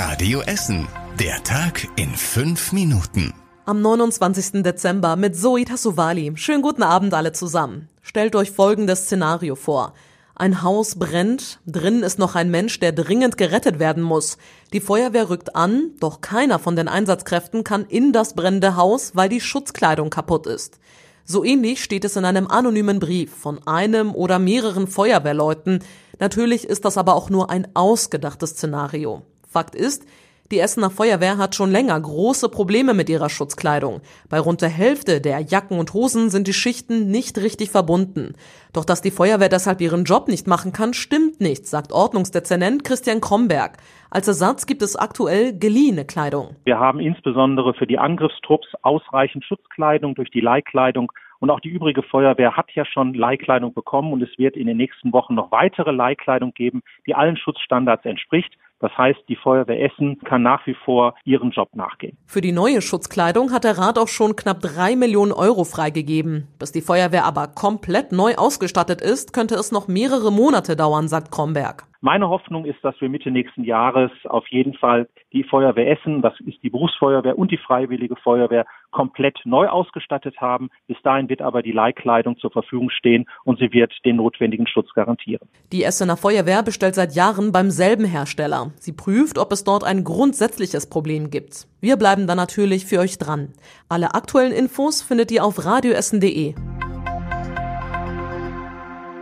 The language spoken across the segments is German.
Radio Essen. Der Tag in fünf Minuten. Am 29. Dezember mit Zoe Tassovali. Schönen guten Abend alle zusammen. Stellt euch folgendes Szenario vor. Ein Haus brennt, drinnen ist noch ein Mensch, der dringend gerettet werden muss. Die Feuerwehr rückt an, doch keiner von den Einsatzkräften kann in das brennende Haus, weil die Schutzkleidung kaputt ist. So ähnlich steht es in einem anonymen Brief von einem oder mehreren Feuerwehrleuten. Natürlich ist das aber auch nur ein ausgedachtes Szenario. Fakt ist, die Essener Feuerwehr hat schon länger große Probleme mit ihrer Schutzkleidung. Bei rund der Hälfte der Jacken und Hosen sind die Schichten nicht richtig verbunden. Doch dass die Feuerwehr deshalb ihren Job nicht machen kann, stimmt nicht, sagt Ordnungsdezernent Christian Kromberg. Als Ersatz gibt es aktuell geliehene Kleidung. Wir haben insbesondere für die Angriffstrupps ausreichend Schutzkleidung durch die Leihkleidung und auch die übrige Feuerwehr hat ja schon Leihkleidung bekommen und es wird in den nächsten Wochen noch weitere Leihkleidung geben, die allen Schutzstandards entspricht. Das heißt, die Feuerwehr Essen kann nach wie vor ihren Job nachgehen. Für die neue Schutzkleidung hat der Rat auch schon knapp drei Millionen Euro freigegeben. Bis die Feuerwehr aber komplett neu ausgestattet ist, könnte es noch mehrere Monate dauern, sagt Kromberg. Meine Hoffnung ist, dass wir Mitte nächsten Jahres auf jeden Fall die Feuerwehr Essen, das ist die Berufsfeuerwehr und die Freiwillige Feuerwehr, komplett neu ausgestattet haben. Bis dahin wird aber die Leihkleidung zur Verfügung stehen und sie wird den notwendigen Schutz garantieren. Die Essener Feuerwehr bestellt seit Jahren beim selben Hersteller. Sie prüft, ob es dort ein grundsätzliches Problem gibt. Wir bleiben da natürlich für euch dran. Alle aktuellen Infos findet ihr auf radioessen.de.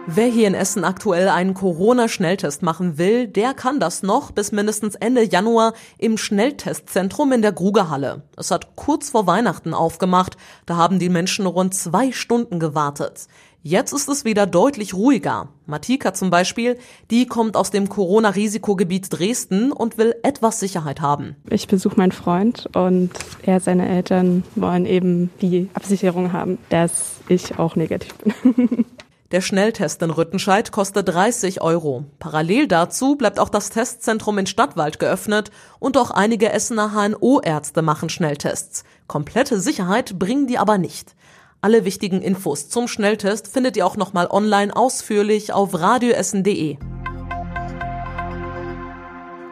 Wer hier in Essen aktuell einen Corona-Schnelltest machen will, der kann das noch bis mindestens Ende Januar im Schnelltestzentrum in der Grugerhalle. Es hat kurz vor Weihnachten aufgemacht, da haben die Menschen rund zwei Stunden gewartet. Jetzt ist es wieder deutlich ruhiger. Matika zum Beispiel, die kommt aus dem Corona-Risikogebiet Dresden und will etwas Sicherheit haben. Ich besuche meinen Freund und er, seine Eltern wollen eben die Absicherung haben, dass ich auch negativ bin. Der Schnelltest in Rüttenscheid kostet 30 Euro. Parallel dazu bleibt auch das Testzentrum in Stadtwald geöffnet und auch einige Essener HNO-Ärzte machen Schnelltests. Komplette Sicherheit bringen die aber nicht. Alle wichtigen Infos zum Schnelltest findet ihr auch nochmal online ausführlich auf radioessen.de.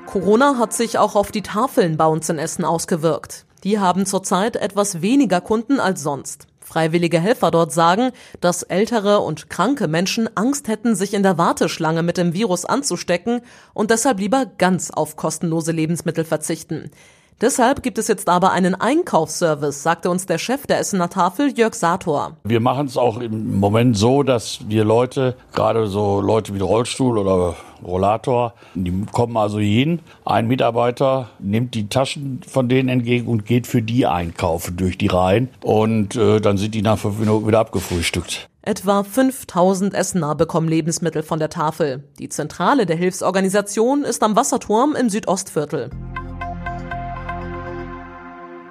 Corona hat sich auch auf die Tafeln bei uns in Essen ausgewirkt. Die haben zurzeit etwas weniger Kunden als sonst. Freiwillige Helfer dort sagen, dass ältere und kranke Menschen Angst hätten, sich in der Warteschlange mit dem Virus anzustecken und deshalb lieber ganz auf kostenlose Lebensmittel verzichten. Deshalb gibt es jetzt aber einen Einkaufsservice, sagte uns der Chef der Essener Tafel, Jörg Sator. Wir machen es auch im Moment so, dass wir Leute, gerade so Leute wie Rollstuhl oder Rollator, die kommen also hin. Ein Mitarbeiter nimmt die Taschen von denen entgegen und geht für die einkaufen durch die Reihen. Und äh, dann sind die nach fünf Minuten wieder abgefrühstückt. Etwa 5000 Essener bekommen Lebensmittel von der Tafel. Die Zentrale der Hilfsorganisation ist am Wasserturm im Südostviertel.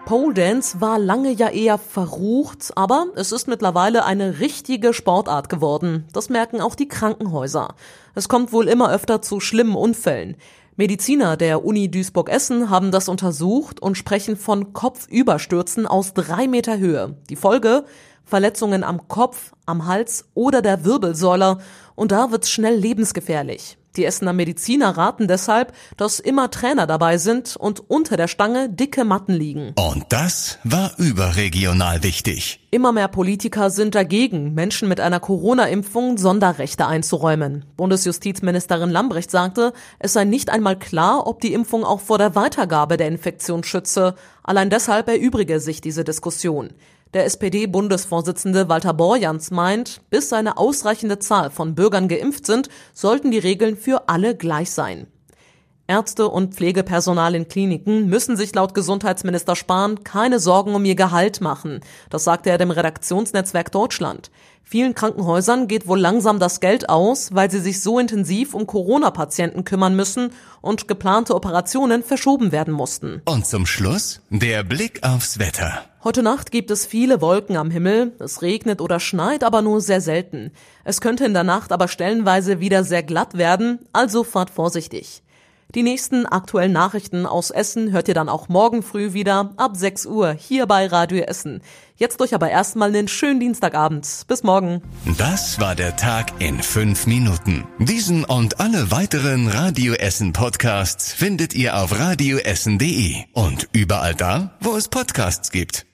Pole Dance war lange ja eher verrucht, aber es ist mittlerweile eine richtige Sportart geworden. Das merken auch die Krankenhäuser. Es kommt wohl immer öfter zu schlimmen Unfällen. Mediziner der Uni Duisburg-Essen haben das untersucht und sprechen von Kopfüberstürzen aus drei Meter Höhe. Die Folge? Verletzungen am Kopf, am Hals oder der Wirbelsäule. Und da wird's schnell lebensgefährlich. Die Essener Mediziner raten deshalb, dass immer Trainer dabei sind und unter der Stange dicke Matten liegen. Und das war überregional wichtig. Immer mehr Politiker sind dagegen, Menschen mit einer Corona-Impfung Sonderrechte einzuräumen. Bundesjustizministerin Lambrecht sagte, es sei nicht einmal klar, ob die Impfung auch vor der Weitergabe der Infektion schütze. Allein deshalb erübrige sich diese Diskussion. Der SPD-Bundesvorsitzende Walter Borjans meint, bis eine ausreichende Zahl von Bürgern geimpft sind, sollten die Regeln für alle gleich sein. Ärzte und Pflegepersonal in Kliniken müssen sich laut Gesundheitsminister Spahn keine Sorgen um ihr Gehalt machen. Das sagte er dem Redaktionsnetzwerk Deutschland. Vielen Krankenhäusern geht wohl langsam das Geld aus, weil sie sich so intensiv um Corona-Patienten kümmern müssen und geplante Operationen verschoben werden mussten. Und zum Schluss der Blick aufs Wetter. Heute Nacht gibt es viele Wolken am Himmel. Es regnet oder schneit aber nur sehr selten. Es könnte in der Nacht aber stellenweise wieder sehr glatt werden, also fahrt vorsichtig. Die nächsten aktuellen Nachrichten aus Essen hört ihr dann auch morgen früh wieder ab 6 Uhr hier bei Radio Essen. Jetzt euch aber erstmal einen schönen Dienstagabend. Bis morgen. Das war der Tag in fünf Minuten. Diesen und alle weiteren Radio Essen Podcasts findet ihr auf radioessen.de und überall da, wo es Podcasts gibt.